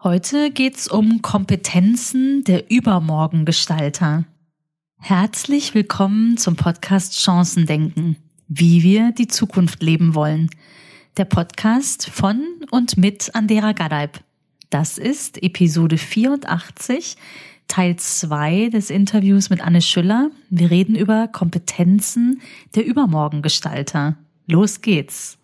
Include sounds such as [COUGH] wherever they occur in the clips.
Heute geht's um Kompetenzen der Übermorgengestalter. Herzlich willkommen zum Podcast Chancendenken, wie wir die Zukunft leben wollen. Der Podcast von und mit Andera Gadeib. Das ist Episode 84, Teil 2 des Interviews mit Anne Schüller. Wir reden über Kompetenzen der Übermorgengestalter. Los geht's.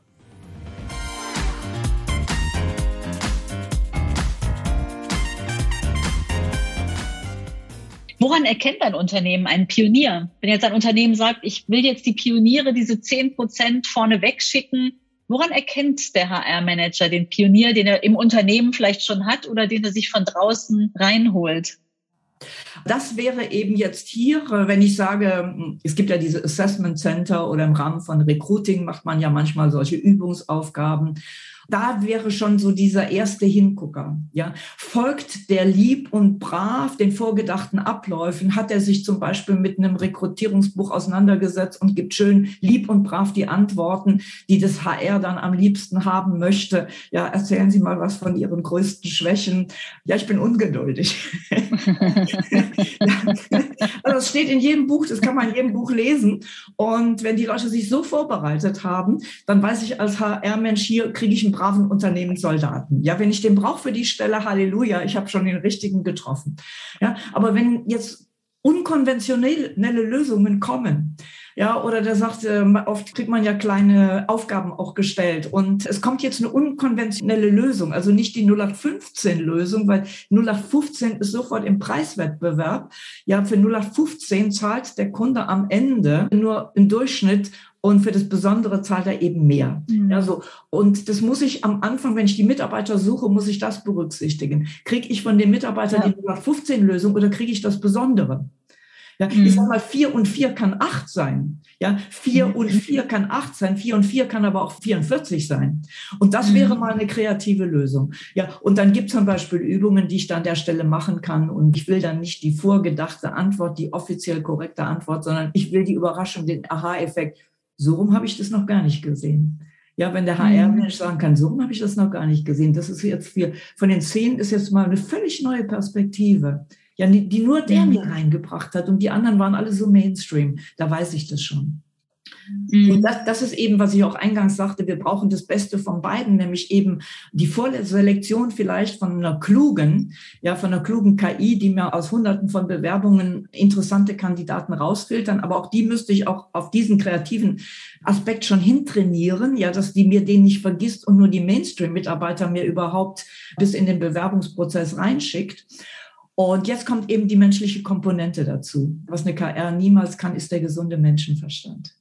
Woran erkennt ein Unternehmen einen Pionier? Wenn jetzt ein Unternehmen sagt, ich will jetzt die Pioniere diese zehn Prozent vorne wegschicken, woran erkennt der HR-Manager den Pionier, den er im Unternehmen vielleicht schon hat oder den er sich von draußen reinholt? Das wäre eben jetzt hier, wenn ich sage, es gibt ja diese Assessment Center oder im Rahmen von Recruiting macht man ja manchmal solche Übungsaufgaben. Da wäre schon so dieser erste Hingucker. Ja, folgt der lieb und brav den vorgedachten Abläufen? Hat er sich zum Beispiel mit einem Rekrutierungsbuch auseinandergesetzt und gibt schön lieb und brav die Antworten, die das HR dann am liebsten haben möchte? Ja, erzählen Sie mal was von Ihren größten Schwächen. Ja, ich bin ungeduldig. [LAUGHS] Also das steht in jedem Buch, das kann man in jedem Buch lesen. Und wenn die Leute sich so vorbereitet haben, dann weiß ich als HR-Mensch hier kriege ich einen braven Unternehmenssoldaten. Ja, wenn ich den brauche für die Stelle, Halleluja, ich habe schon den richtigen getroffen. Ja, aber wenn jetzt unkonventionelle Lösungen kommen, ja, oder der sagt, ähm, oft kriegt man ja kleine Aufgaben auch gestellt und es kommt jetzt eine unkonventionelle Lösung, also nicht die 0815 Lösung, weil 0815 ist sofort im Preiswettbewerb. Ja, für 0815 zahlt der Kunde am Ende nur im Durchschnitt und für das Besondere zahlt er eben mehr. Mhm. Ja, so. Und das muss ich am Anfang, wenn ich die Mitarbeiter suche, muss ich das berücksichtigen. Kriege ich von den Mitarbeitern ja. die 15-Lösung oder kriege ich das Besondere? Ja, mhm. Ich sag mal, vier und vier kann acht sein. Ja, vier mhm. und vier kann acht sein, vier und vier kann aber auch 44 sein. Und das mhm. wäre mal eine kreative Lösung. Ja, und dann gibt es zum Beispiel Übungen, die ich dann an der Stelle machen kann. Und ich will dann nicht die vorgedachte Antwort, die offiziell korrekte Antwort, sondern ich will die Überraschung, den Aha-Effekt so rum habe ich das noch gar nicht gesehen. Ja, wenn der HR-Mensch mhm. sagen kann, so rum habe ich das noch gar nicht gesehen. Das ist jetzt für, von den zehn ist jetzt mal eine völlig neue Perspektive. Ja, die, die nur der mhm. mir reingebracht hat und die anderen waren alle so Mainstream. Da weiß ich das schon. Mhm. Und das, das ist eben, was ich auch eingangs sagte, wir brauchen das Beste von beiden, nämlich eben die Vorselektion vielleicht von einer klugen, ja, von einer klugen KI, die mir aus hunderten von Bewerbungen interessante Kandidaten rausfiltern, aber auch die müsste ich auch auf diesen kreativen Aspekt schon hintrainieren, ja, dass die mir den nicht vergisst und nur die Mainstream-Mitarbeiter mir überhaupt bis in den Bewerbungsprozess reinschickt. Und jetzt kommt eben die menschliche Komponente dazu. Was eine KR niemals kann, ist der gesunde Menschenverstand.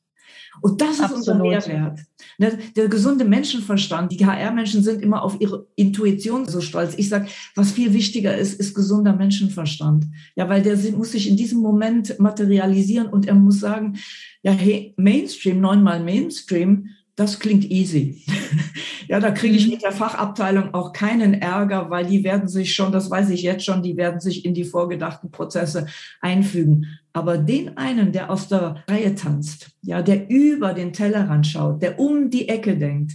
Und das ist Absolut. unser Mehrwert. Ne, der gesunde Menschenverstand, die HR-Menschen sind immer auf ihre Intuition so stolz. Ich sage, was viel wichtiger ist, ist gesunder Menschenverstand. Ja, weil der muss sich in diesem Moment materialisieren und er muss sagen, ja, hey, Mainstream, neunmal Mainstream, das klingt easy. [LAUGHS] ja, da kriege ich mhm. mit der Fachabteilung auch keinen Ärger, weil die werden sich schon, das weiß ich jetzt schon, die werden sich in die vorgedachten Prozesse einfügen. Aber den einen, der aus der Reihe tanzt, ja, der über den Tellerrand schaut, der um die Ecke denkt,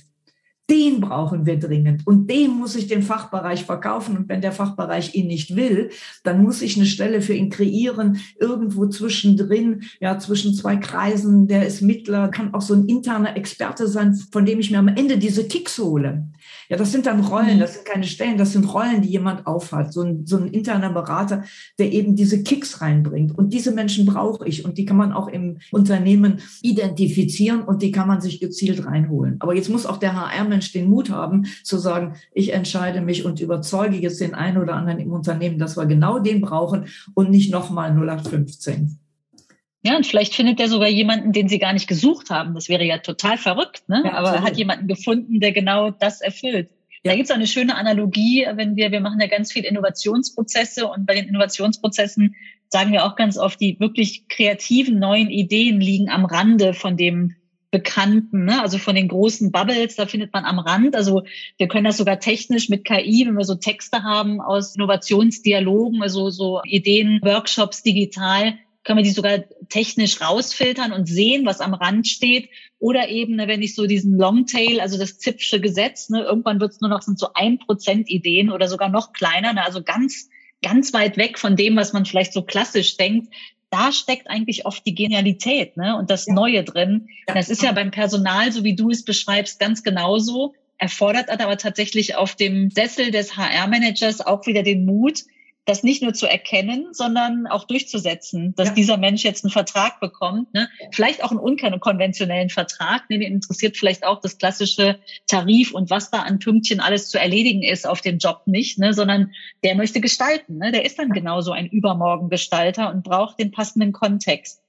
den brauchen wir dringend und dem muss ich den Fachbereich verkaufen. Und wenn der Fachbereich ihn nicht will, dann muss ich eine Stelle für ihn kreieren, irgendwo zwischendrin, ja, zwischen zwei Kreisen. Der ist Mittler, kann auch so ein interner Experte sein, von dem ich mir am Ende diese Kicks hole. Ja, das sind dann Rollen, mhm. das sind keine Stellen, das sind Rollen, die jemand aufhat. So ein, so ein interner Berater, der eben diese Kicks reinbringt. Und diese Menschen brauche ich und die kann man auch im Unternehmen identifizieren und die kann man sich gezielt reinholen. Aber jetzt muss auch der HR-Mensch den Mut haben, zu sagen, ich entscheide mich und überzeuge jetzt den einen oder anderen im Unternehmen, dass wir genau den brauchen und nicht nochmal 0815. Ja, und vielleicht findet er sogar jemanden, den sie gar nicht gesucht haben. Das wäre ja total verrückt, ne? Ja, Aber er hat jemanden gefunden, der genau das erfüllt. Ja. Da gibt es eine schöne Analogie, wenn wir, wir machen ja ganz viel Innovationsprozesse und bei den Innovationsprozessen sagen wir auch ganz oft, die wirklich kreativen neuen Ideen liegen am Rande von dem Bekannten, ne? also von den großen Bubbles, da findet man am Rand. Also wir können das sogar technisch mit KI, wenn wir so Texte haben aus Innovationsdialogen, also so Ideen, Workshops digital, können wir die sogar technisch rausfiltern und sehen, was am Rand steht. Oder eben, ne, wenn ich so diesen Longtail, also das Zipfsche Gesetz, ne, irgendwann wird es nur noch sind so ein Prozent Ideen oder sogar noch kleiner, ne, also ganz, ganz weit weg von dem, was man vielleicht so klassisch denkt. Da steckt eigentlich oft die Genialität ne, und das ja. Neue drin. Ja. Das ist ja beim Personal, so wie du es beschreibst, ganz genauso erfordert aber tatsächlich auf dem Sessel des HR-Managers auch wieder den Mut, das nicht nur zu erkennen, sondern auch durchzusetzen, dass ja. dieser Mensch jetzt einen Vertrag bekommt. Ne? Vielleicht auch einen unkonventionellen Vertrag. Ne? Den interessiert vielleicht auch das klassische Tarif und was da an Pünktchen alles zu erledigen ist auf dem Job nicht, ne? sondern der möchte gestalten. Ne? Der ist dann genauso ein Übermorgengestalter und braucht den passenden Kontext.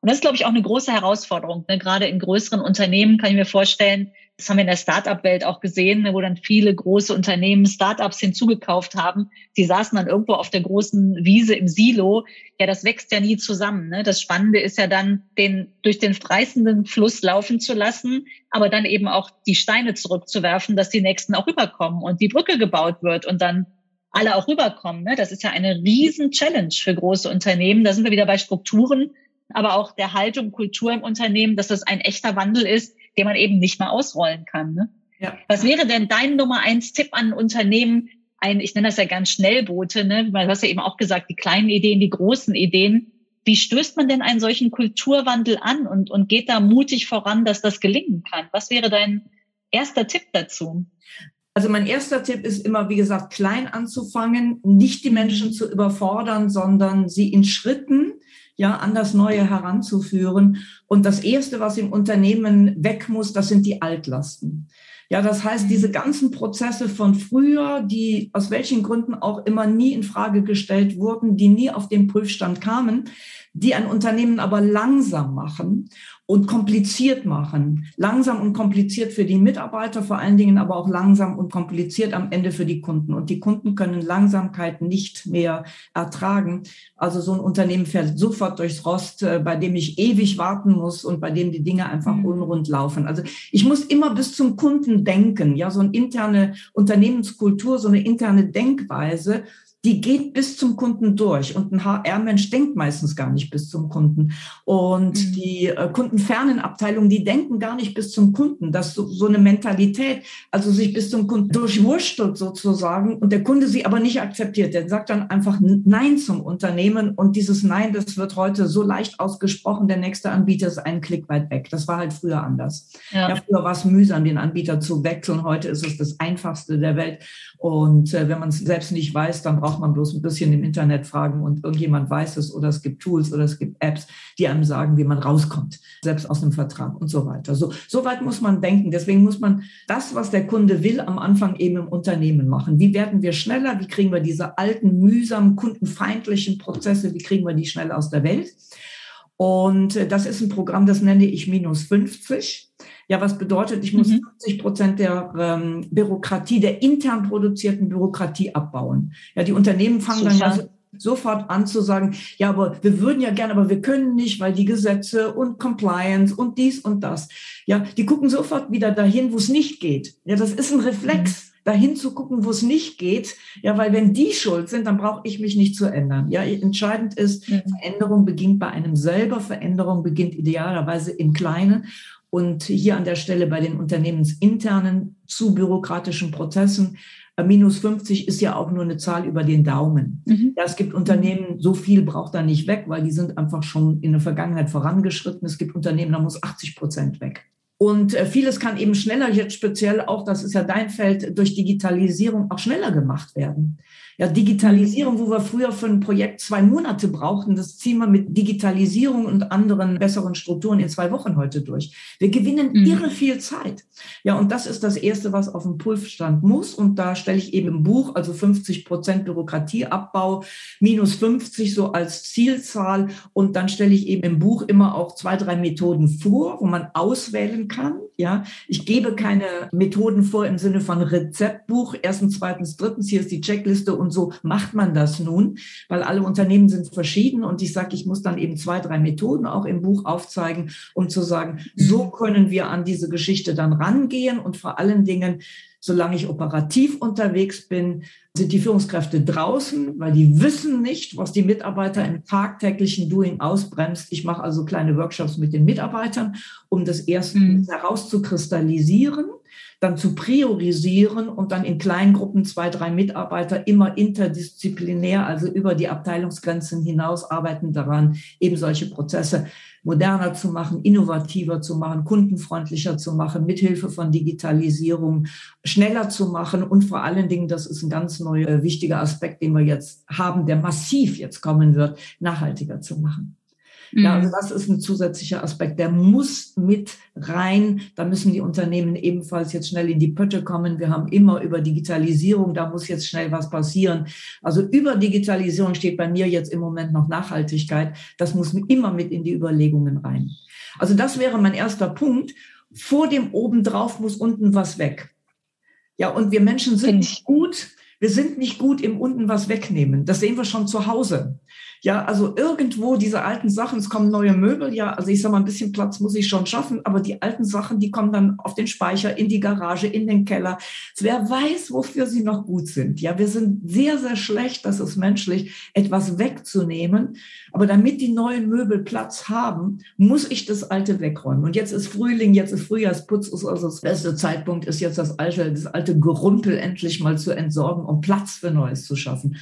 Und das ist, glaube ich, auch eine große Herausforderung. Ne? Gerade in größeren Unternehmen kann ich mir vorstellen, das haben wir in der Startup-Welt auch gesehen, ne, wo dann viele große Unternehmen Startups hinzugekauft haben. Die saßen dann irgendwo auf der großen Wiese im Silo. Ja, das wächst ja nie zusammen. Ne? Das Spannende ist ja dann, den durch den reißenden Fluss laufen zu lassen, aber dann eben auch die Steine zurückzuwerfen, dass die Nächsten auch rüberkommen und die Brücke gebaut wird und dann alle auch rüberkommen. Ne? Das ist ja eine riesen Challenge für große Unternehmen. Da sind wir wieder bei Strukturen, aber auch der Haltung, Kultur im Unternehmen, dass das ein echter Wandel ist, den man eben nicht mehr ausrollen kann. Ne? Ja. Was wäre denn dein Nummer eins Tipp an Unternehmen? Ein, ich nenne das ja ganz Schnellboote, ne? Weil du hast ja eben auch gesagt, die kleinen Ideen, die großen Ideen. Wie stößt man denn einen solchen Kulturwandel an und, und geht da mutig voran, dass das gelingen kann? Was wäre dein erster Tipp dazu? Also mein erster Tipp ist immer, wie gesagt, klein anzufangen, nicht die Menschen zu überfordern, sondern sie in Schritten ja, an das Neue heranzuführen. Und das Erste, was im Unternehmen weg muss, das sind die Altlasten. Ja, das heißt, diese ganzen Prozesse von früher, die aus welchen Gründen auch immer nie in Frage gestellt wurden, die nie auf den Prüfstand kamen, die ein Unternehmen aber langsam machen und kompliziert machen. Langsam und kompliziert für die Mitarbeiter, vor allen Dingen aber auch langsam und kompliziert am Ende für die Kunden. Und die Kunden können Langsamkeit nicht mehr ertragen. Also so ein Unternehmen fährt sofort durchs Rost, äh, bei dem ich ewig warten muss und bei dem die Dinge einfach mhm. unrund laufen. Also ich muss immer bis zum Kunden denken. Ja, so eine interne Unternehmenskultur, so eine interne Denkweise die geht bis zum Kunden durch. Und ein HR-Mensch denkt meistens gar nicht bis zum Kunden. Und mhm. die äh, kundenfernen Abteilungen, die denken gar nicht bis zum Kunden. Das so, so eine Mentalität, also sich bis zum Kunden durchwurschtelt sozusagen und der Kunde sie aber nicht akzeptiert. Der sagt dann einfach Nein zum Unternehmen. Und dieses Nein, das wird heute so leicht ausgesprochen. Der nächste Anbieter ist einen Klick weit weg. Das war halt früher anders. Ja. ja früher war es mühsam, den Anbieter zu wechseln. Heute ist es das einfachste der Welt. Und äh, wenn man es selbst nicht weiß, dann braucht man bloß ein bisschen im Internet fragen und irgendjemand weiß es oder es gibt Tools oder es gibt Apps, die einem sagen, wie man rauskommt, selbst aus dem Vertrag und so weiter. So, so weit muss man denken. Deswegen muss man das, was der Kunde will, am Anfang eben im Unternehmen machen. Wie werden wir schneller? Wie kriegen wir diese alten, mühsamen, kundenfeindlichen Prozesse, wie kriegen wir die schnell aus der Welt? Und äh, das ist ein Programm, das nenne ich minus 50. Ja, was bedeutet, ich muss mhm. 50 Prozent der ähm, Bürokratie, der intern produzierten Bürokratie abbauen. Ja, die Unternehmen fangen Super. dann sofort an zu sagen, ja, aber wir würden ja gerne, aber wir können nicht, weil die Gesetze und Compliance und dies und das. Ja, die gucken sofort wieder dahin, wo es nicht geht. Ja, das ist ein Reflex. Mhm dahin zu gucken, wo es nicht geht. Ja, weil wenn die schuld sind, dann brauche ich mich nicht zu ändern. Ja, entscheidend ist, mhm. Veränderung beginnt bei einem selber. Veränderung beginnt idealerweise im Kleinen. Und hier an der Stelle bei den unternehmensinternen zu bürokratischen Prozessen. Äh, minus 50 ist ja auch nur eine Zahl über den Daumen. Mhm. Ja, es gibt Unternehmen, so viel braucht da nicht weg, weil die sind einfach schon in der Vergangenheit vorangeschritten. Es gibt Unternehmen, da muss 80 Prozent weg. Und äh, vieles kann eben schneller, jetzt speziell auch, das ist ja dein Feld, durch Digitalisierung auch schneller gemacht werden. Ja, Digitalisierung, wo wir früher für ein Projekt zwei Monate brauchten, das ziehen wir mit Digitalisierung und anderen besseren Strukturen in zwei Wochen heute durch. Wir gewinnen mhm. irre viel Zeit. Ja, und das ist das Erste, was auf dem Prüfstand muss. Und da stelle ich eben im Buch, also 50 Prozent Bürokratieabbau, minus 50 so als Zielzahl. Und dann stelle ich eben im Buch immer auch zwei, drei Methoden vor, wo man auswählen kann. Ja, ich gebe keine Methoden vor im Sinne von Rezeptbuch. Erstens, zweitens, drittens, hier ist die Checkliste und so macht man das nun, weil alle Unternehmen sind verschieden und ich sage, ich muss dann eben zwei, drei Methoden auch im Buch aufzeigen, um zu sagen, so mhm. können wir an diese Geschichte dann rangehen und vor allen Dingen Solange ich operativ unterwegs bin, sind die Führungskräfte draußen, weil die wissen nicht, was die Mitarbeiter im tagtäglichen Doing ausbremst. Ich mache also kleine Workshops mit den Mitarbeitern, um das erstens mhm. herauszukristallisieren dann zu priorisieren und dann in kleinen Gruppen zwei, drei Mitarbeiter immer interdisziplinär, also über die Abteilungsgrenzen hinaus arbeiten daran, eben solche Prozesse moderner zu machen, innovativer zu machen, kundenfreundlicher zu machen, mithilfe von Digitalisierung schneller zu machen und vor allen Dingen, das ist ein ganz neuer, wichtiger Aspekt, den wir jetzt haben, der massiv jetzt kommen wird, nachhaltiger zu machen. Ja, also mhm. das ist ein zusätzlicher Aspekt, der muss mit rein. Da müssen die Unternehmen ebenfalls jetzt schnell in die Pötte kommen. Wir haben immer über Digitalisierung, da muss jetzt schnell was passieren. Also über Digitalisierung steht bei mir jetzt im Moment noch Nachhaltigkeit. Das muss immer mit in die Überlegungen rein. Also das wäre mein erster Punkt. Vor dem obendrauf muss unten was weg. Ja, und wir Menschen sind nicht gut. Wir sind nicht gut im unten was wegnehmen. Das sehen wir schon zu Hause. Ja, also irgendwo diese alten Sachen, es kommen neue Möbel, ja, also ich sag mal, ein bisschen Platz muss ich schon schaffen, aber die alten Sachen, die kommen dann auf den Speicher, in die Garage, in den Keller. Wer weiß, wofür sie noch gut sind. Ja, wir sind sehr, sehr schlecht, das ist menschlich, etwas wegzunehmen. Aber damit die neuen Möbel Platz haben, muss ich das alte wegräumen. Und jetzt ist Frühling, jetzt ist Frühjahrsputz, ist also das beste Zeitpunkt ist jetzt das alte, das alte Gerümpel endlich mal zu entsorgen, um Platz für Neues zu schaffen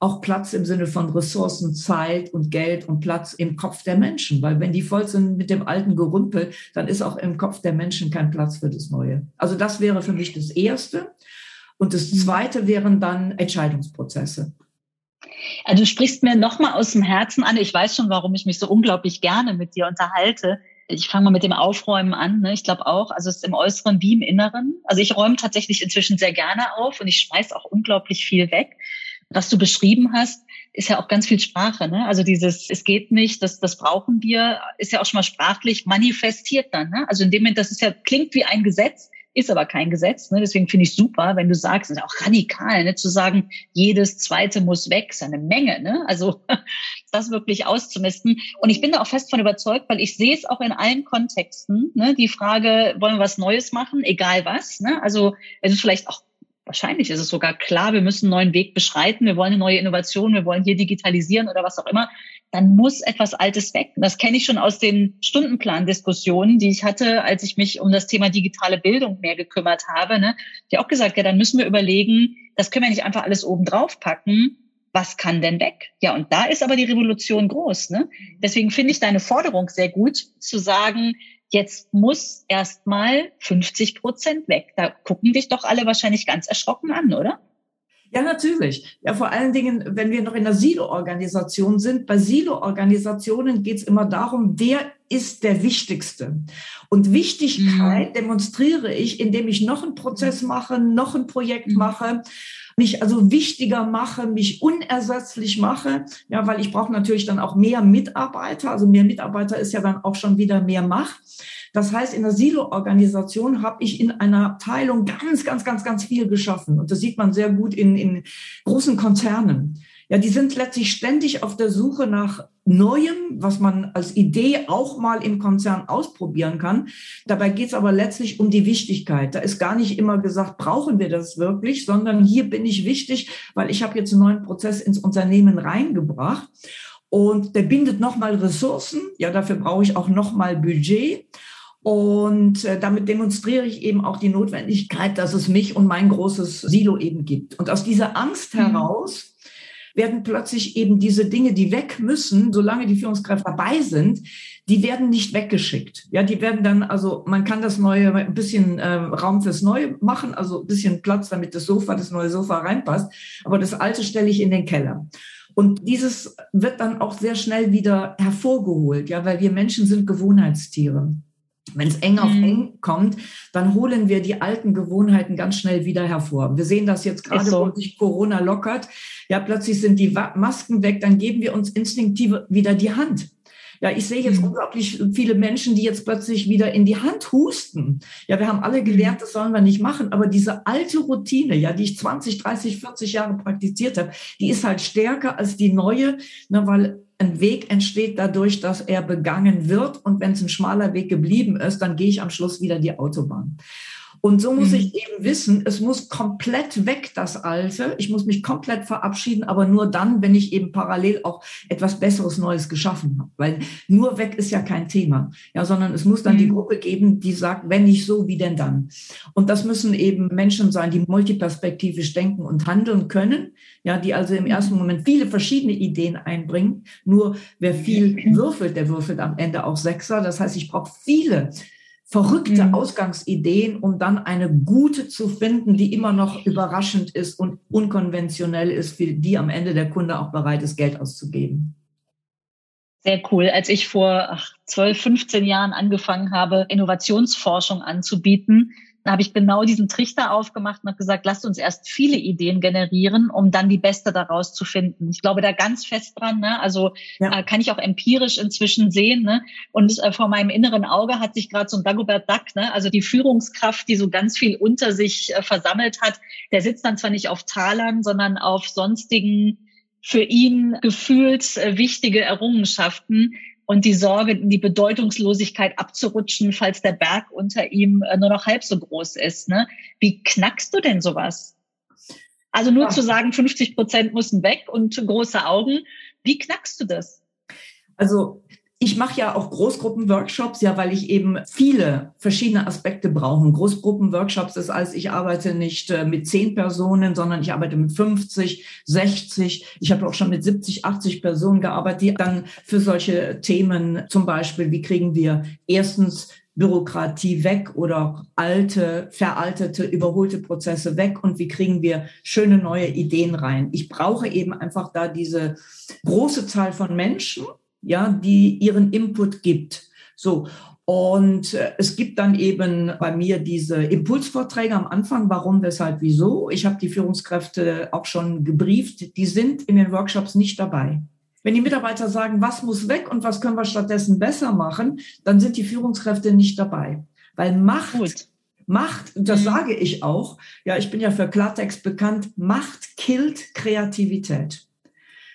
auch Platz im Sinne von Ressourcen, Zeit und Geld und Platz im Kopf der Menschen. Weil wenn die voll sind mit dem alten Gerümpel, dann ist auch im Kopf der Menschen kein Platz für das Neue. Also das wäre für mich das Erste. Und das Zweite wären dann Entscheidungsprozesse. Also du sprichst mir nochmal aus dem Herzen an. Ich weiß schon, warum ich mich so unglaublich gerne mit dir unterhalte. Ich fange mal mit dem Aufräumen an. Ne? Ich glaube auch, also es ist im Äußeren wie im Inneren. Also ich räume tatsächlich inzwischen sehr gerne auf und ich schmeiß auch unglaublich viel weg was du beschrieben hast, ist ja auch ganz viel Sprache. Ne? Also dieses, es geht nicht, das, das brauchen wir, ist ja auch schon mal sprachlich manifestiert dann. Ne? Also in dem Moment, das ist ja, klingt wie ein Gesetz, ist aber kein Gesetz. Ne? Deswegen finde ich super, wenn du sagst, ist auch radikal, ne? zu sagen, jedes zweite muss weg, ist eine Menge. Ne? Also [LAUGHS] das wirklich auszumisten. Und ich bin da auch fest von überzeugt, weil ich sehe es auch in allen Kontexten. Ne? Die Frage, wollen wir was Neues machen, egal was. Ne? Also es ist vielleicht auch wahrscheinlich ist es sogar klar, wir müssen einen neuen Weg beschreiten, wir wollen eine neue Innovation, wir wollen hier digitalisieren oder was auch immer, dann muss etwas Altes weg. Das kenne ich schon aus den Stundenplan-Diskussionen, die ich hatte, als ich mich um das Thema digitale Bildung mehr gekümmert habe. Ne? Ich auch gesagt, ja, dann müssen wir überlegen, das können wir nicht einfach alles oben drauf packen. Was kann denn weg? Ja, und da ist aber die Revolution groß. Ne? Deswegen finde ich deine Forderung sehr gut, zu sagen, jetzt muss erstmal 50 Prozent weg. Da gucken dich doch alle wahrscheinlich ganz erschrocken an, oder? Ja, natürlich. Ja, vor allen Dingen, wenn wir noch in der Silo-Organisation sind. Bei Silo-Organisationen geht es immer darum, wer ist der Wichtigste. Und Wichtigkeit mhm. demonstriere ich, indem ich noch einen Prozess mache, noch ein Projekt mhm. mache mich also wichtiger mache, mich unersetzlich mache, ja, weil ich brauche natürlich dann auch mehr Mitarbeiter. Also mehr Mitarbeiter ist ja dann auch schon wieder mehr Macht. Das heißt, in der Silo-Organisation habe ich in einer Abteilung ganz, ganz, ganz, ganz viel geschaffen. Und das sieht man sehr gut in, in großen Konzernen. Ja, die sind letztlich ständig auf der Suche nach Neuem, was man als Idee auch mal im Konzern ausprobieren kann. Dabei geht es aber letztlich um die Wichtigkeit. Da ist gar nicht immer gesagt, brauchen wir das wirklich, sondern hier bin ich wichtig, weil ich habe jetzt einen neuen Prozess ins Unternehmen reingebracht. Und der bindet nochmal Ressourcen. Ja, dafür brauche ich auch nochmal Budget. Und äh, damit demonstriere ich eben auch die Notwendigkeit, dass es mich und mein großes Silo eben gibt. Und aus dieser Angst mhm. heraus werden plötzlich eben diese Dinge, die weg müssen, solange die Führungskräfte dabei sind, die werden nicht weggeschickt. Ja, die werden dann, also man kann das neue, ein bisschen äh, Raum fürs Neue machen, also ein bisschen Platz, damit das Sofa, das neue Sofa reinpasst. Aber das alte stelle ich in den Keller. Und dieses wird dann auch sehr schnell wieder hervorgeholt, ja, weil wir Menschen sind Gewohnheitstiere. Wenn es eng auf mhm. eng kommt, dann holen wir die alten Gewohnheiten ganz schnell wieder hervor. Wir sehen das jetzt gerade, so. wo sich Corona lockert. Ja, plötzlich sind die Masken weg, dann geben wir uns instinktiv wieder die Hand. Ja, ich sehe jetzt mhm. unglaublich viele Menschen, die jetzt plötzlich wieder in die Hand husten. Ja, wir haben alle gelernt, mhm. das sollen wir nicht machen, aber diese alte Routine, ja, die ich 20, 30, 40 Jahre praktiziert habe, die ist halt stärker als die neue, ne, weil ein Weg entsteht dadurch, dass er begangen wird. Und wenn es ein schmaler Weg geblieben ist, dann gehe ich am Schluss wieder die Autobahn. Und so muss mhm. ich eben wissen, es muss komplett weg, das Alte. Ich muss mich komplett verabschieden, aber nur dann, wenn ich eben parallel auch etwas Besseres, Neues geschaffen habe. Weil nur weg ist ja kein Thema. Ja, sondern es muss dann mhm. die Gruppe geben, die sagt, wenn nicht so, wie denn dann? Und das müssen eben Menschen sein, die multiperspektivisch denken und handeln können. Ja, die also im ersten Moment viele verschiedene Ideen einbringen. Nur wer viel würfelt, der würfelt am Ende auch Sechser. Das heißt, ich brauche viele verrückte mhm. Ausgangsideen, um dann eine gute zu finden, die immer noch überraschend ist und unkonventionell ist, für die am Ende der Kunde auch bereit ist, Geld auszugeben. Sehr cool. Als ich vor ach, 12, 15 Jahren angefangen habe, Innovationsforschung anzubieten, habe ich genau diesen Trichter aufgemacht und habe gesagt, lasst uns erst viele Ideen generieren, um dann die beste daraus zu finden. Ich glaube da ganz fest dran. Ne? Also ja. äh, kann ich auch empirisch inzwischen sehen. Ne? Und äh, vor meinem inneren Auge hat sich gerade so ein Dagobert Duck, ne? also die Führungskraft, die so ganz viel unter sich äh, versammelt hat, der sitzt dann zwar nicht auf Talern, sondern auf sonstigen für ihn gefühlt äh, wichtige Errungenschaften, und die Sorge, in die Bedeutungslosigkeit abzurutschen, falls der Berg unter ihm äh, nur noch halb so groß ist. Ne? Wie knackst du denn sowas? Also nur ja. zu sagen, 50 Prozent müssen weg und große Augen. Wie knackst du das? Also ich mache ja auch Großgruppenworkshops, ja, weil ich eben viele verschiedene Aspekte brauche. Großgruppenworkshops ist als ich arbeite nicht äh, mit zehn Personen, sondern ich arbeite mit 50, 60. Ich habe auch schon mit 70, 80 Personen gearbeitet, die dann für solche Themen zum Beispiel, wie kriegen wir erstens Bürokratie weg oder alte, veraltete, überholte Prozesse weg und wie kriegen wir schöne neue Ideen rein. Ich brauche eben einfach da diese große Zahl von Menschen, ja, die ihren Input gibt. So. Und äh, es gibt dann eben bei mir diese Impulsvorträge am Anfang, warum, weshalb, wieso. Ich habe die Führungskräfte auch schon gebrieft, die sind in den Workshops nicht dabei. Wenn die Mitarbeiter sagen, was muss weg und was können wir stattdessen besser machen, dann sind die Führungskräfte nicht dabei. Weil Macht, Gut. Macht, das mhm. sage ich auch, ja, ich bin ja für Klartext bekannt, Macht killt Kreativität.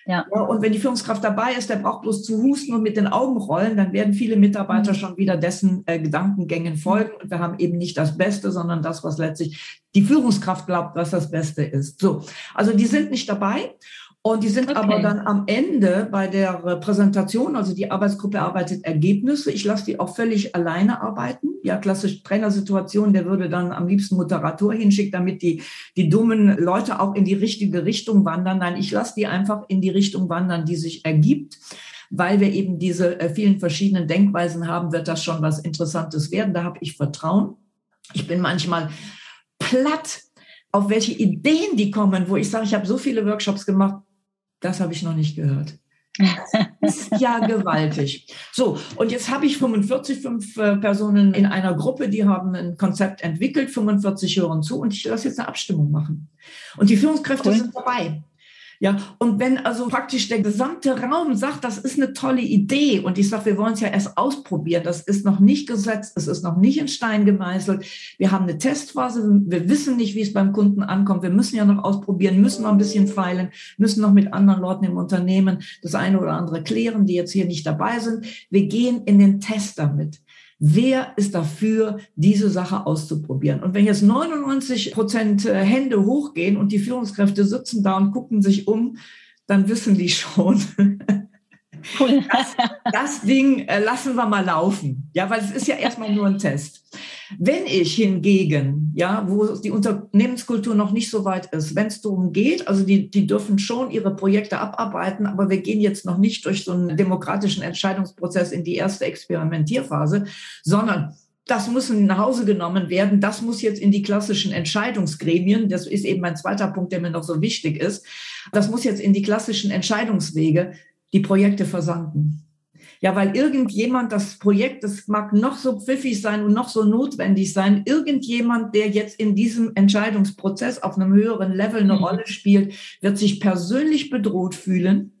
Ja. ja. Und wenn die Führungskraft dabei ist, der braucht bloß zu husten und mit den Augen rollen, dann werden viele Mitarbeiter mhm. schon wieder dessen äh, Gedankengängen folgen. Und wir haben eben nicht das Beste, sondern das, was letztlich die Führungskraft glaubt, was das Beste ist. So. Also die sind nicht dabei. Und die sind okay. aber dann am Ende bei der Präsentation, also die Arbeitsgruppe erarbeitet Ergebnisse. Ich lasse die auch völlig alleine arbeiten. Ja, klassische Trainersituation, der würde dann am liebsten Moderator hinschicken, damit die, die dummen Leute auch in die richtige Richtung wandern. Nein, ich lasse die einfach in die Richtung wandern, die sich ergibt. Weil wir eben diese äh, vielen verschiedenen Denkweisen haben, wird das schon was Interessantes werden. Da habe ich Vertrauen. Ich bin manchmal platt, auf welche Ideen die kommen, wo ich sage, ich habe so viele Workshops gemacht, das habe ich noch nicht gehört. [LAUGHS] Ist ja gewaltig. So, und jetzt habe ich 45 fünf äh, Personen in einer Gruppe, die haben ein Konzept entwickelt, 45 hören zu und ich lasse jetzt eine Abstimmung machen. Und die Führungskräfte cool. sind dabei. Ja, und wenn also praktisch der gesamte Raum sagt, das ist eine tolle Idee und ich sage, wir wollen es ja erst ausprobieren, das ist noch nicht gesetzt, es ist noch nicht in Stein gemeißelt. Wir haben eine Testphase, wir wissen nicht, wie es beim Kunden ankommt. Wir müssen ja noch ausprobieren, müssen noch ein bisschen feilen, müssen noch mit anderen Leuten im Unternehmen das eine oder andere klären, die jetzt hier nicht dabei sind. Wir gehen in den Test damit. Wer ist dafür, diese Sache auszuprobieren? Und wenn jetzt 99 Prozent äh, Hände hochgehen und die Führungskräfte sitzen da und gucken sich um, dann wissen die schon, [LAUGHS] Cool. Das, das Ding äh, lassen wir mal laufen. Ja, weil es ist ja erstmal nur ein Test. Wenn ich hingegen, ja, wo die Unternehmenskultur noch nicht so weit ist, wenn es darum geht, also die, die dürfen schon ihre Projekte abarbeiten, aber wir gehen jetzt noch nicht durch so einen demokratischen Entscheidungsprozess in die erste Experimentierphase, sondern das muss nach Hause genommen werden. Das muss jetzt in die klassischen Entscheidungsgremien. Das ist eben mein zweiter Punkt, der mir noch so wichtig ist. Das muss jetzt in die klassischen Entscheidungswege die Projekte versanden. Ja, weil irgendjemand das Projekt, das mag noch so pfiffig sein und noch so notwendig sein, irgendjemand, der jetzt in diesem Entscheidungsprozess auf einem höheren Level eine mhm. Rolle spielt, wird sich persönlich bedroht fühlen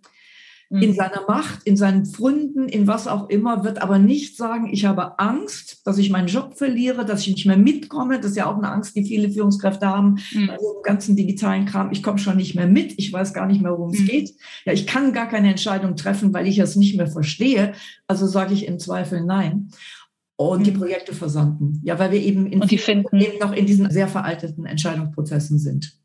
in mhm. seiner Macht, in seinen Fründen, in was auch immer, wird aber nicht sagen, ich habe Angst, dass ich meinen Job verliere, dass ich nicht mehr mitkomme. Das ist ja auch eine Angst, die viele Führungskräfte haben, mhm. bei dem ganzen digitalen Kram. Ich komme schon nicht mehr mit, ich weiß gar nicht mehr, worum es mhm. geht. Ja, ich kann gar keine Entscheidung treffen, weil ich es nicht mehr verstehe. Also sage ich im Zweifel nein. und mhm. die Projekte versanden. Ja, weil wir eben, in und die finden, eben noch in diesen sehr veralteten Entscheidungsprozessen sind.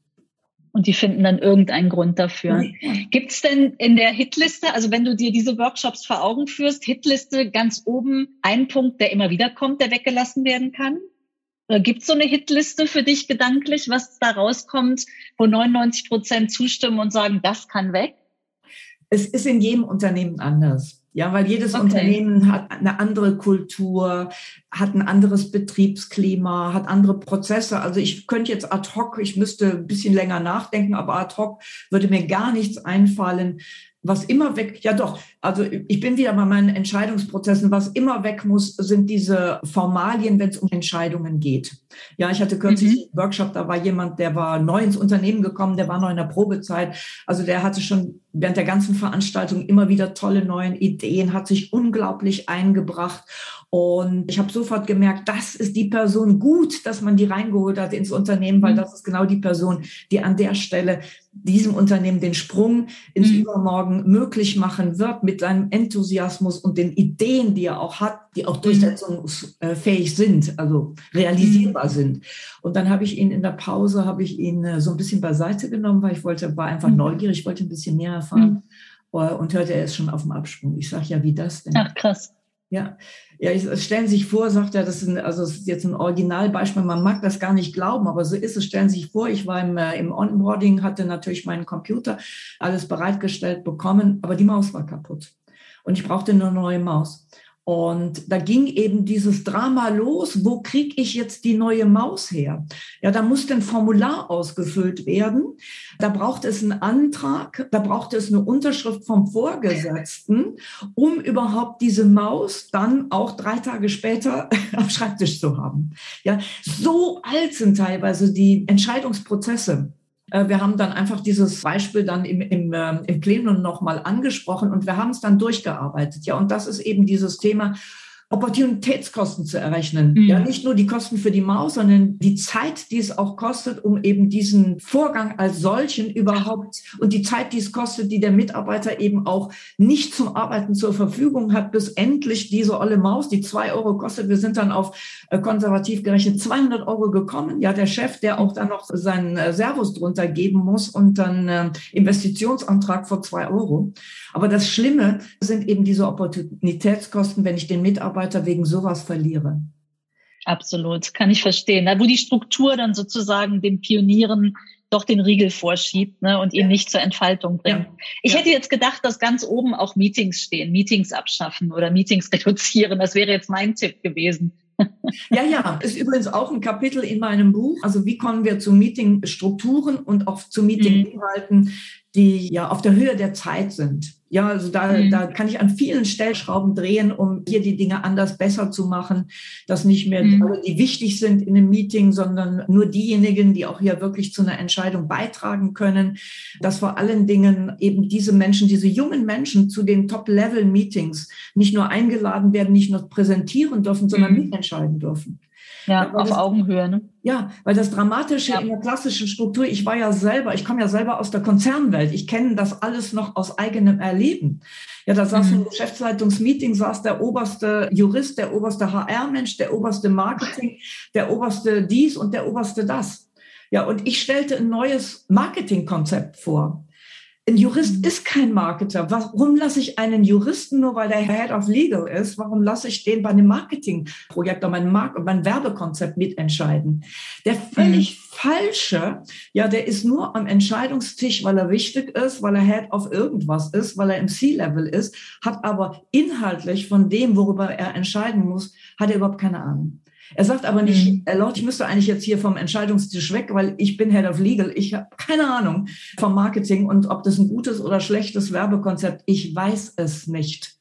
Und die finden dann irgendeinen Grund dafür. Gibt es denn in der Hitliste, also wenn du dir diese Workshops vor Augen führst, Hitliste ganz oben einen Punkt, der immer wieder kommt, der weggelassen werden kann? Gibt es so eine Hitliste für dich gedanklich, was da rauskommt, wo 99 Prozent zustimmen und sagen, das kann weg? Es ist in jedem Unternehmen anders. Ja, weil jedes okay. Unternehmen hat eine andere Kultur, hat ein anderes Betriebsklima, hat andere Prozesse. Also ich könnte jetzt ad hoc, ich müsste ein bisschen länger nachdenken, aber ad hoc würde mir gar nichts einfallen, was immer weg, ja doch, also ich bin wieder bei meinen Entscheidungsprozessen, was immer weg muss, sind diese Formalien, wenn es um Entscheidungen geht. Ja, ich hatte kürzlich mhm. einen Workshop, da war jemand, der war neu ins Unternehmen gekommen, der war noch in der Probezeit. Also der hatte schon während der ganzen Veranstaltung immer wieder tolle neue Ideen, hat sich unglaublich eingebracht. Und ich habe sofort gemerkt, das ist die Person gut, dass man die reingeholt hat ins Unternehmen, weil mhm. das ist genau die Person, die an der Stelle diesem Unternehmen den Sprung ins mhm. Übermorgen möglich machen wird mit seinem Enthusiasmus und den Ideen, die er auch hat, die auch durchsetzungsfähig sind, also realisierbar mhm. sind. Und dann habe ich ihn in der Pause, habe ich ihn äh, so ein bisschen beiseite genommen, weil ich wollte, war einfach mhm. neugierig, wollte ein bisschen mehr erfahren. Mhm. Äh, und hörte, er ist schon auf dem Absprung. Ich sage, ja, wie das denn? Ach, krass. Ja, ja, ich, stellen Sie sich vor, sagt er, das ist, ein, also das ist jetzt ein Originalbeispiel, man mag das gar nicht glauben, aber so ist es. Stellen Sie sich vor, ich war im, äh, im Onboarding, hatte natürlich meinen Computer, alles bereitgestellt bekommen, aber die Maus war kaputt. Und ich brauchte eine neue Maus. Und da ging eben dieses Drama los, wo kriege ich jetzt die neue Maus her? Ja, da musste ein Formular ausgefüllt werden. Da braucht es einen Antrag, da braucht es eine Unterschrift vom Vorgesetzten, um überhaupt diese Maus dann auch drei Tage später [LAUGHS] am Schreibtisch zu haben. Ja, so alt sind teilweise die Entscheidungsprozesse. Äh, wir haben dann einfach dieses Beispiel dann im, im, ähm, im Plenum nochmal angesprochen und wir haben es dann durchgearbeitet. Ja, und das ist eben dieses Thema, Opportunitätskosten zu errechnen. Mhm. Ja, nicht nur die Kosten für die Maus, sondern die Zeit, die es auch kostet, um eben diesen Vorgang als solchen überhaupt und die Zeit, die es kostet, die der Mitarbeiter eben auch nicht zum Arbeiten zur Verfügung hat, bis endlich diese olle Maus, die zwei Euro kostet. Wir sind dann auf äh, konservativ gerechnet 200 Euro gekommen. Ja, der Chef, der auch dann noch seinen äh, Servus drunter geben muss und dann äh, Investitionsantrag vor zwei Euro. Aber das Schlimme sind eben diese Opportunitätskosten, wenn ich den Mitarbeiter Mitarbeiter wegen sowas verliere. Absolut, kann ich verstehen. Da, wo die Struktur dann sozusagen den Pionieren doch den Riegel vorschiebt ne, und ihn ja. nicht zur Entfaltung bringt. Ja. Ich ja. hätte jetzt gedacht, dass ganz oben auch Meetings stehen, Meetings abschaffen oder Meetings [LAUGHS] reduzieren. Das wäre jetzt mein Tipp gewesen. Ja, ja, ist übrigens auch ein Kapitel in meinem Buch. Also wie kommen wir zu Meetingstrukturen und auch zu Meetinginhalten, mhm. die ja auf der Höhe der Zeit sind. Ja, also da, mhm. da kann ich an vielen Stellschrauben drehen, um hier die Dinge anders besser zu machen, dass nicht mehr mhm. alle, die wichtig sind in einem Meeting, sondern nur diejenigen, die auch hier wirklich zu einer Entscheidung beitragen können, dass vor allen Dingen eben diese Menschen, diese jungen Menschen zu den Top-Level-Meetings nicht nur eingeladen werden, nicht nur präsentieren dürfen, sondern mhm. mitentscheiden dürfen. Ja, auf das, Augenhöhe. Ne? Ja, weil das Dramatische ja. in der klassischen Struktur, ich war ja selber, ich komme ja selber aus der Konzernwelt, ich kenne das alles noch aus eigenem Erleben. Ja, da saß mhm. im Geschäftsleitungsmeeting, saß der oberste Jurist, der oberste HR-Mensch, der oberste Marketing, der oberste dies und der oberste das. Ja, und ich stellte ein neues Marketingkonzept vor. Ein Jurist ist kein Marketer. Warum lasse ich einen Juristen, nur weil der Head of Legal ist, warum lasse ich den bei einem Marketingprojekt oder meinem, Mark mein Werbekonzept mitentscheiden? Der völlig mhm. falsche, ja, der ist nur am Entscheidungstisch, weil er wichtig ist, weil er Head of irgendwas ist, weil er im C-Level ist, hat aber inhaltlich von dem, worüber er entscheiden muss, hat er überhaupt keine Ahnung. Er sagt aber nicht, mhm. Lord, ich müsste eigentlich jetzt hier vom Entscheidungstisch weg, weil ich bin Head of Legal. Ich habe keine Ahnung vom Marketing und ob das ein gutes oder schlechtes Werbekonzept, ich weiß es nicht.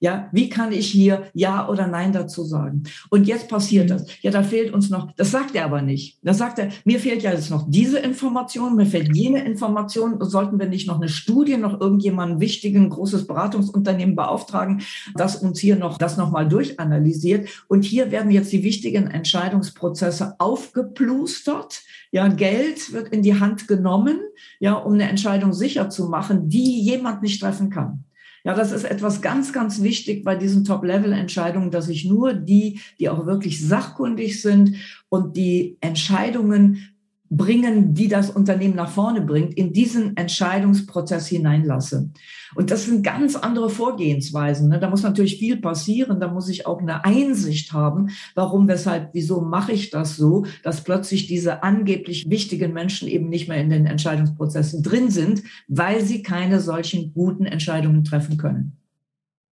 Ja, wie kann ich hier Ja oder Nein dazu sagen? Und jetzt passiert mhm. das. Ja, da fehlt uns noch, das sagt er aber nicht. Da sagt er, mir fehlt ja jetzt noch diese Information, mir fehlt jene Information. Sollten wir nicht noch eine Studie, noch irgendjemanden wichtigen, großes Beratungsunternehmen beauftragen, das uns hier noch, das nochmal durchanalysiert. Und hier werden jetzt die wichtigen Entscheidungsprozesse aufgeplustert. Ja, Geld wird in die Hand genommen, ja, um eine Entscheidung sicher zu machen, die jemand nicht treffen kann. Ja, das ist etwas ganz, ganz wichtig bei diesen Top-Level-Entscheidungen, dass ich nur die, die auch wirklich sachkundig sind und die Entscheidungen bringen, die das Unternehmen nach vorne bringt, in diesen Entscheidungsprozess hineinlasse. Und das sind ganz andere Vorgehensweisen. Ne? Da muss natürlich viel passieren. Da muss ich auch eine Einsicht haben, warum, weshalb, wieso mache ich das so, dass plötzlich diese angeblich wichtigen Menschen eben nicht mehr in den Entscheidungsprozessen drin sind, weil sie keine solchen guten Entscheidungen treffen können.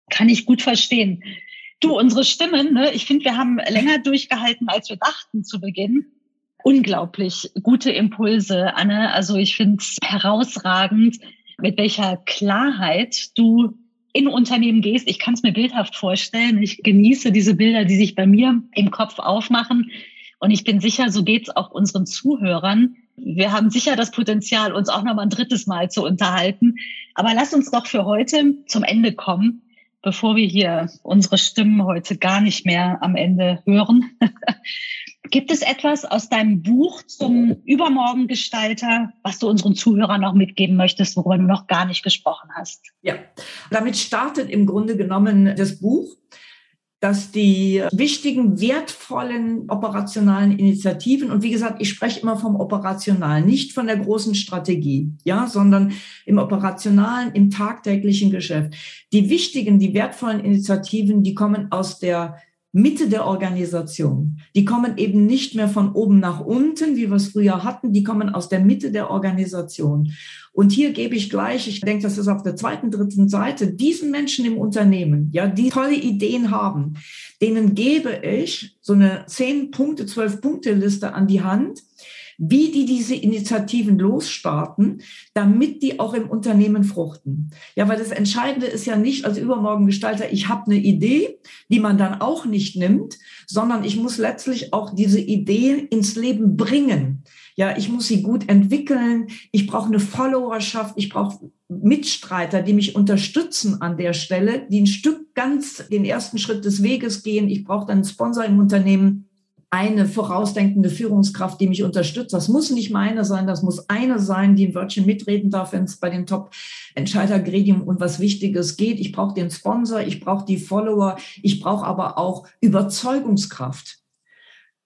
Kann ich gut verstehen. Du, unsere Stimmen, ne, ich finde, wir haben länger durchgehalten, als wir dachten zu Beginn unglaublich gute Impulse, Anne. Also ich finde es herausragend, mit welcher Klarheit du in Unternehmen gehst. Ich kann es mir bildhaft vorstellen. Ich genieße diese Bilder, die sich bei mir im Kopf aufmachen. Und ich bin sicher, so geht es auch unseren Zuhörern. Wir haben sicher das Potenzial, uns auch noch mal ein drittes Mal zu unterhalten. Aber lass uns doch für heute zum Ende kommen, bevor wir hier unsere Stimmen heute gar nicht mehr am Ende hören. [LAUGHS] Gibt es etwas aus deinem Buch zum Übermorgengestalter, was du unseren Zuhörern noch mitgeben möchtest, worüber du noch gar nicht gesprochen hast? Ja, damit startet im Grunde genommen das Buch dass die wichtigen, wertvollen operationalen Initiativen, und wie gesagt, ich spreche immer vom Operationalen, nicht von der großen Strategie, ja, sondern im Operationalen, im tagtäglichen Geschäft. Die wichtigen, die wertvollen Initiativen, die kommen aus der Mitte der Organisation. Die kommen eben nicht mehr von oben nach unten, wie wir es früher hatten, die kommen aus der Mitte der Organisation. Und hier gebe ich gleich, ich denke, das ist auf der zweiten, dritten Seite, diesen Menschen im Unternehmen, ja, die tolle Ideen haben, denen gebe ich so eine zehn Punkte, zwölf Punkte Liste an die Hand, wie die diese Initiativen losstarten, damit die auch im Unternehmen fruchten. Ja, weil das Entscheidende ist ja nicht als Übermorgengestalter, ich habe eine Idee, die man dann auch nicht nimmt, sondern ich muss letztlich auch diese Idee ins Leben bringen. Ja, ich muss sie gut entwickeln. Ich brauche eine Followerschaft. Ich brauche Mitstreiter, die mich unterstützen an der Stelle, die ein Stück ganz den ersten Schritt des Weges gehen. Ich brauche dann einen Sponsor im Unternehmen eine vorausdenkende Führungskraft, die mich unterstützt. Das muss nicht meine sein, das muss eine sein, die ein Wörtchen mitreden darf, wenn es bei den Top-Entscheider-Gremium um was Wichtiges geht. Ich brauche den Sponsor, ich brauche die Follower, ich brauche aber auch Überzeugungskraft.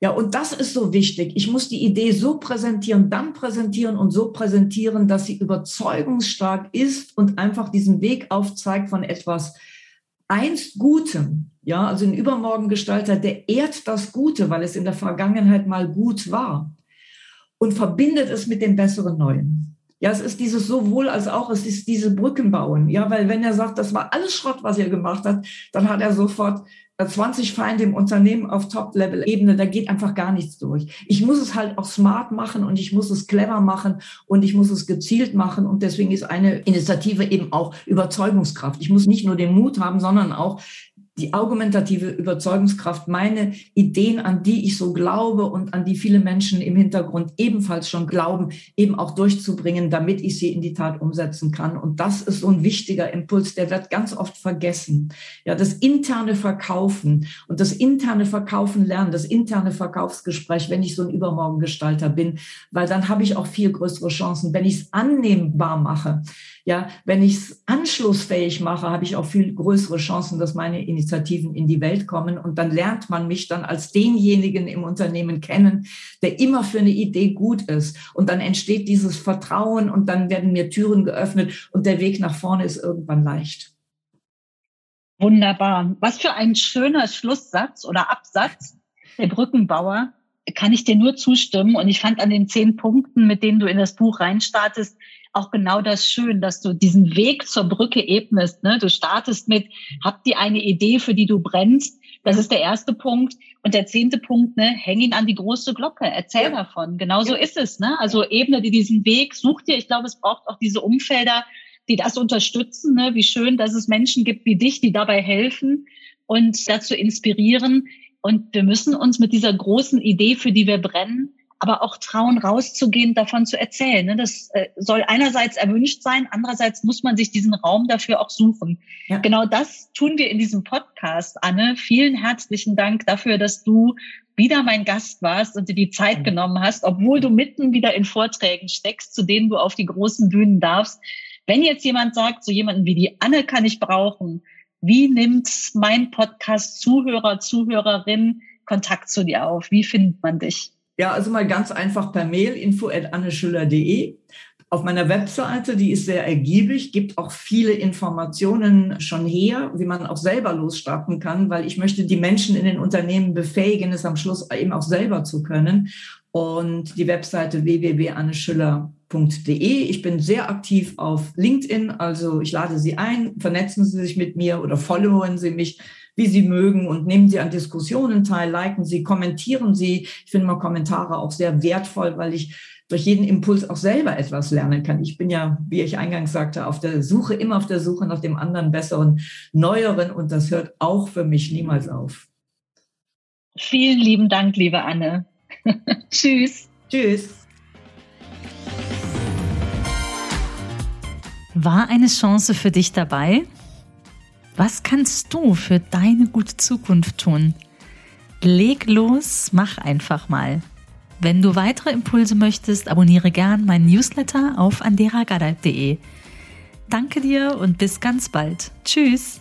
Ja, und das ist so wichtig. Ich muss die Idee so präsentieren, dann präsentieren und so präsentieren, dass sie überzeugungsstark ist und einfach diesen Weg aufzeigt von etwas einst Gutem, ja, also ein Übermorgengestalter, der ehrt das Gute, weil es in der Vergangenheit mal gut war und verbindet es mit dem besseren Neuen. Ja, es ist dieses sowohl als auch, es ist diese Brücken bauen. Ja, weil wenn er sagt, das war alles Schrott, was er gemacht hat, dann hat er sofort 20 Feinde im Unternehmen auf Top-Level-Ebene, da geht einfach gar nichts durch. Ich muss es halt auch smart machen und ich muss es clever machen und ich muss es gezielt machen und deswegen ist eine Initiative eben auch Überzeugungskraft. Ich muss nicht nur den Mut haben, sondern auch die argumentative Überzeugungskraft, meine Ideen, an die ich so glaube und an die viele Menschen im Hintergrund ebenfalls schon glauben, eben auch durchzubringen, damit ich sie in die Tat umsetzen kann. Und das ist so ein wichtiger Impuls, der wird ganz oft vergessen. Ja, das interne Verkaufen und das interne Verkaufen lernen, das interne Verkaufsgespräch, wenn ich so ein Übermorgengestalter bin, weil dann habe ich auch viel größere Chancen, wenn ich es annehmbar mache. Ja, wenn ich es anschlussfähig mache, habe ich auch viel größere Chancen, dass meine Initiativen in die Welt kommen. Und dann lernt man mich dann als denjenigen im Unternehmen kennen, der immer für eine Idee gut ist. Und dann entsteht dieses Vertrauen und dann werden mir Türen geöffnet und der Weg nach vorne ist irgendwann leicht. Wunderbar. Was für ein schöner Schlusssatz oder Absatz. Der Brückenbauer kann ich dir nur zustimmen. Und ich fand an den zehn Punkten, mit denen du in das Buch reinstartest, auch genau das schön, dass du diesen Weg zur Brücke ebnest. Ne? Du startest mit, habt ihr eine Idee, für die du brennst? Das ist der erste Punkt. Und der zehnte Punkt, ne, häng ihn an die große Glocke, erzähl ja. davon. Genauso ja. ist es. Ne? Also ebne dir diesen Weg, such dir, ich glaube, es braucht auch diese Umfelder, die das unterstützen. Ne? Wie schön, dass es Menschen gibt wie dich, die dabei helfen und dazu inspirieren. Und wir müssen uns mit dieser großen Idee, für die wir brennen, aber auch trauen, rauszugehen, davon zu erzählen. Ne? Das äh, soll einerseits erwünscht sein, andererseits muss man sich diesen Raum dafür auch suchen. Ja. Genau das tun wir in diesem Podcast, Anne. Vielen herzlichen Dank dafür, dass du wieder mein Gast warst und dir die Zeit mhm. genommen hast, obwohl du mitten wieder in Vorträgen steckst, zu denen du auf die großen Bühnen darfst. Wenn jetzt jemand sagt, so jemanden wie die Anne kann ich brauchen, wie nimmt mein Podcast-Zuhörer, Zuhörerin Kontakt zu dir auf? Wie findet man dich? Ja, also mal ganz einfach per Mail info at anneschüller.de. Auf meiner Webseite, die ist sehr ergiebig, gibt auch viele Informationen schon her, wie man auch selber losstarten kann, weil ich möchte die Menschen in den Unternehmen befähigen, es am Schluss eben auch selber zu können. Und die Webseite www.anneschüller.de. Ich bin sehr aktiv auf LinkedIn, also ich lade Sie ein, vernetzen Sie sich mit mir oder followen Sie mich wie Sie mögen und nehmen Sie an Diskussionen teil, liken Sie, kommentieren Sie. Ich finde mal Kommentare auch sehr wertvoll, weil ich durch jeden Impuls auch selber etwas lernen kann. Ich bin ja, wie ich eingangs sagte, auf der Suche, immer auf der Suche nach dem anderen, besseren, neueren und das hört auch für mich niemals auf. Vielen lieben Dank, liebe Anne. [LAUGHS] Tschüss. Tschüss. War eine Chance für dich dabei? Was kannst du für deine gute Zukunft tun? Leg los, mach einfach mal. Wenn du weitere Impulse möchtest, abonniere gern meinen Newsletter auf anderagadat.de. Danke dir und bis ganz bald. Tschüss.